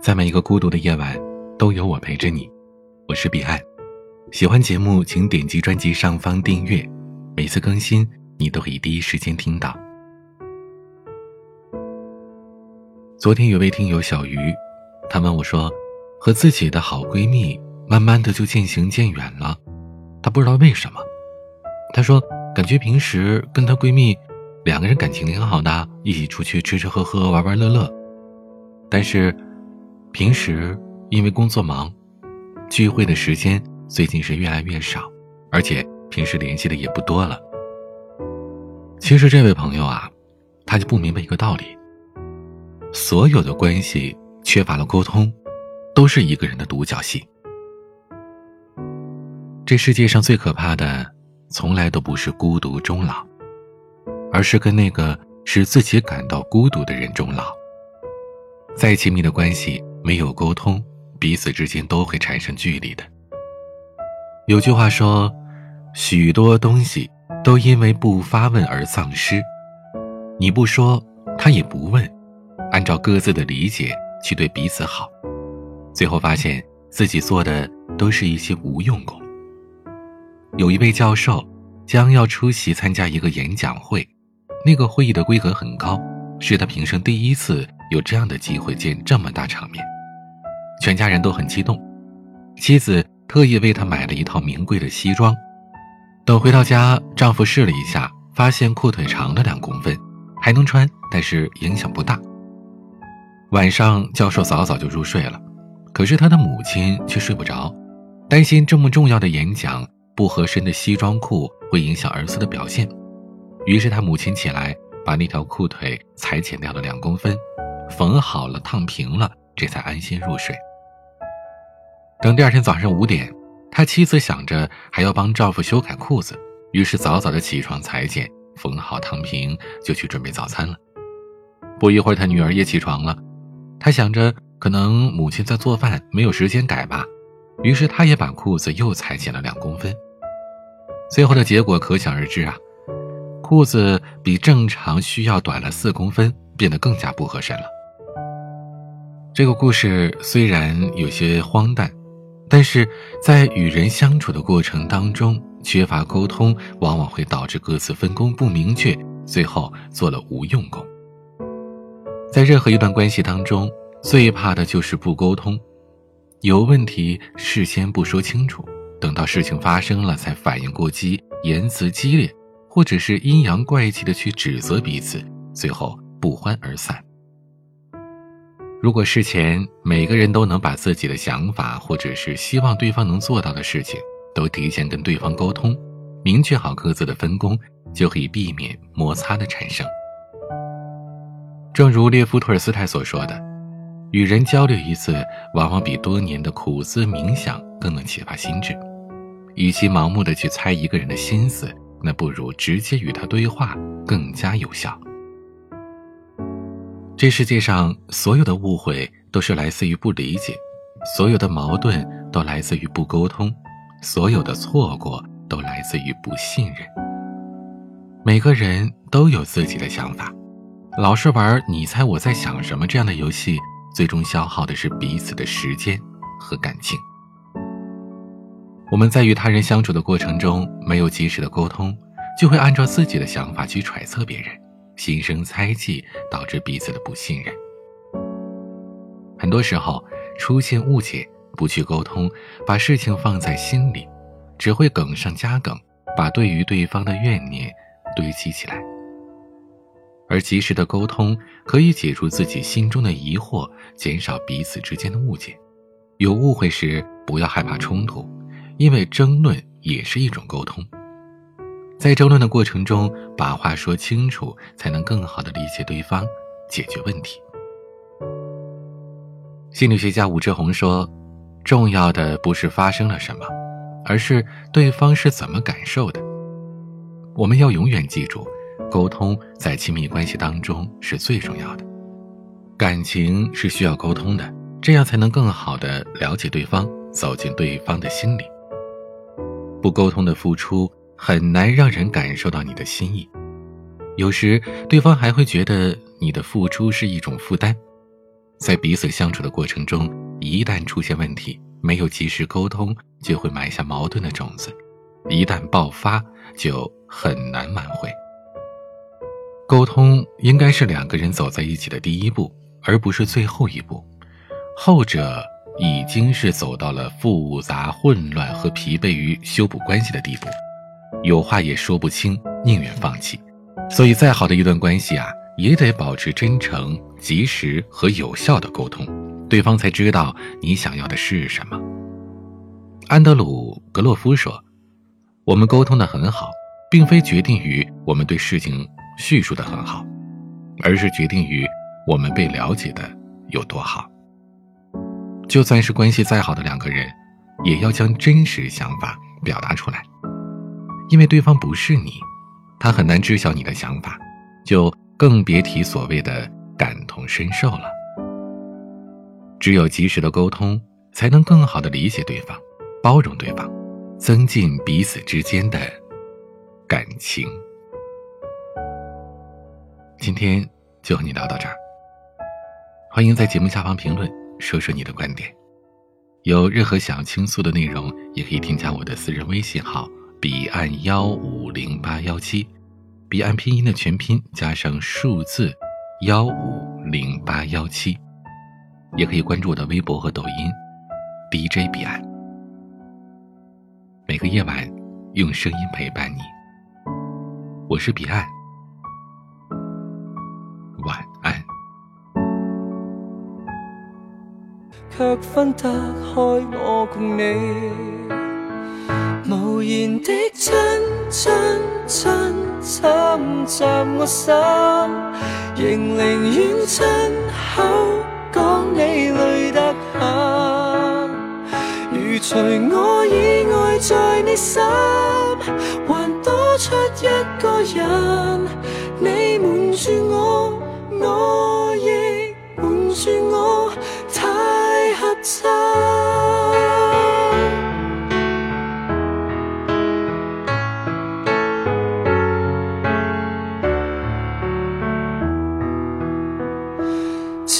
在每一个孤独的夜晚，都有我陪着你。我是彼岸，喜欢节目请点击专辑上方订阅，每次更新你都可以第一时间听到。昨天有位听友小鱼，她问我说，和自己的好闺蜜慢慢的就渐行渐远了，她不知道为什么。她说，感觉平时跟她闺蜜两个人感情挺好的，一起出去吃吃喝喝，玩玩乐乐，但是。平时因为工作忙，聚会的时间最近是越来越少，而且平时联系的也不多了。其实这位朋友啊，他就不明白一个道理：所有的关系缺乏了沟通，都是一个人的独角戏。这世界上最可怕的，从来都不是孤独终老，而是跟那个使自己感到孤独的人终老。再亲密的关系。没有沟通，彼此之间都会产生距离的。有句话说，许多东西都因为不发问而丧失。你不说，他也不问，按照各自的理解去对彼此好，最后发现自己做的都是一些无用功。有一位教授将要出席参加一个演讲会，那个会议的规格很高，是他平生第一次有这样的机会见这么大场面。全家人都很激动，妻子特意为他买了一套名贵的西装。等回到家，丈夫试了一下，发现裤腿长了两公分，还能穿，但是影响不大。晚上，教授早早就入睡了，可是他的母亲却睡不着，担心这么重要的演讲不合身的西装裤会影响儿子的表现。于是他母亲起来把那条裤腿裁剪掉了两公分，缝好了，烫平了，这才安心入睡。等第二天早上五点，他妻子想着还要帮丈夫修改裤子，于是早早的起床裁剪、缝好、烫平，就去准备早餐了。不一会儿，他女儿也起床了，他想着可能母亲在做饭，没有时间改吧，于是他也把裤子又裁剪了两公分。最后的结果可想而知啊，裤子比正常需要短了四公分，变得更加不合身了。这个故事虽然有些荒诞。但是在与人相处的过程当中，缺乏沟通，往往会导致各自分工不明确，最后做了无用功。在任何一段关系当中，最怕的就是不沟通，有问题事先不说清楚，等到事情发生了才反应过激，言辞激烈，或者是阴阳怪气的去指责彼此，最后不欢而散。如果事前每个人都能把自己的想法，或者是希望对方能做到的事情，都提前跟对方沟通，明确好各自的分工，就可以避免摩擦的产生。正如列夫·托尔斯泰所说的：“与人交流一次，往往比多年的苦思冥想更能启发心智。与其盲目的去猜一个人的心思，那不如直接与他对话，更加有效。”这世界上所有的误会都是来自于不理解，所有的矛盾都来自于不沟通，所有的错过都来自于不信任。每个人都有自己的想法，老是玩你猜我在想什么这样的游戏，最终消耗的是彼此的时间和感情。我们在与他人相处的过程中没有及时的沟通，就会按照自己的想法去揣测别人。心生猜忌，导致彼此的不信任。很多时候出现误解，不去沟通，把事情放在心里，只会梗上加梗，把对于对方的怨念堆积起来。而及时的沟通，可以解除自己心中的疑惑，减少彼此之间的误解。有误会时，不要害怕冲突，因为争论也是一种沟通。在争论的过程中，把话说清楚，才能更好的理解对方，解决问题。心理学家武志红说：“重要的不是发生了什么，而是对方是怎么感受的。”我们要永远记住，沟通在亲密关系当中是最重要的。感情是需要沟通的，这样才能更好的了解对方，走进对方的心里。不沟通的付出。很难让人感受到你的心意，有时对方还会觉得你的付出是一种负担。在彼此相处的过程中，一旦出现问题，没有及时沟通，就会埋下矛盾的种子，一旦爆发，就很难挽回。沟通应该是两个人走在一起的第一步，而不是最后一步。后者已经是走到了复杂、混乱和疲惫于修补关系的地步，有话也说不清，宁愿放弃。所以，再好的一段关系啊，也得保持真诚、及时和有效的沟通，对方才知道你想要的是什么。安德鲁·格洛夫说：“我们沟通的很好，并非决定于我们对事情。”叙述的很好，而是决定于我们被了解的有多好。就算是关系再好的两个人，也要将真实想法表达出来，因为对方不是你，他很难知晓你的想法，就更别提所谓的感同身受了。只有及时的沟通，才能更好的理解对方，包容对方，增进彼此之间的感情。今天就和你聊到这儿，欢迎在节目下方评论，说说你的观点。有任何想要倾诉的内容，也可以添加我的私人微信号彼岸幺五零八幺七，彼岸拼音的全拼加上数字幺五零八幺七，也可以关注我的微博和抖音 DJ 彼岸。每个夜晚，用声音陪伴你。我是彼岸。晚安。却分得开我共你，无言的亲亲亲侵袭我心，仍宁愿亲口讲你累得很。如除我以外在你心，还多出一个人，你瞒住我。我亦瞒住我，太合衬。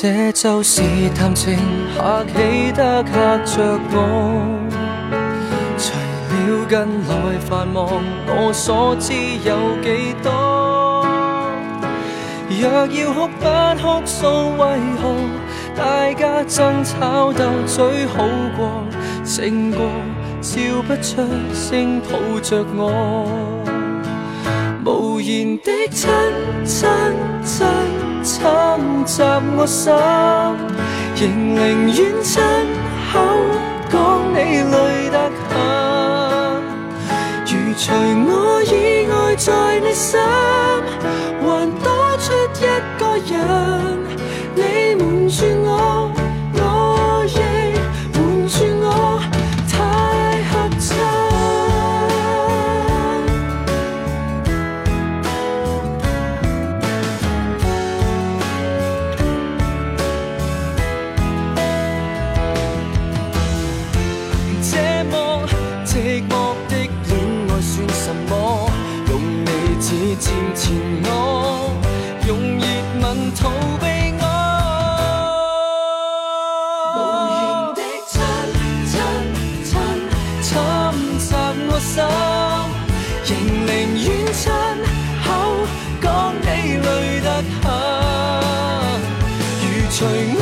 这就是谈情客气得吓着我，除了近来繁忙，我所知有几多？若要哭不哭诉，为何大家争吵斗嘴好过？胜过笑不出声抱着我，无言的亲亲亲侵袭我心，仍宁愿亲前前我用热吻逃避我，无言的亲亲亲，我，仍宁愿亲口讲你累得很，如。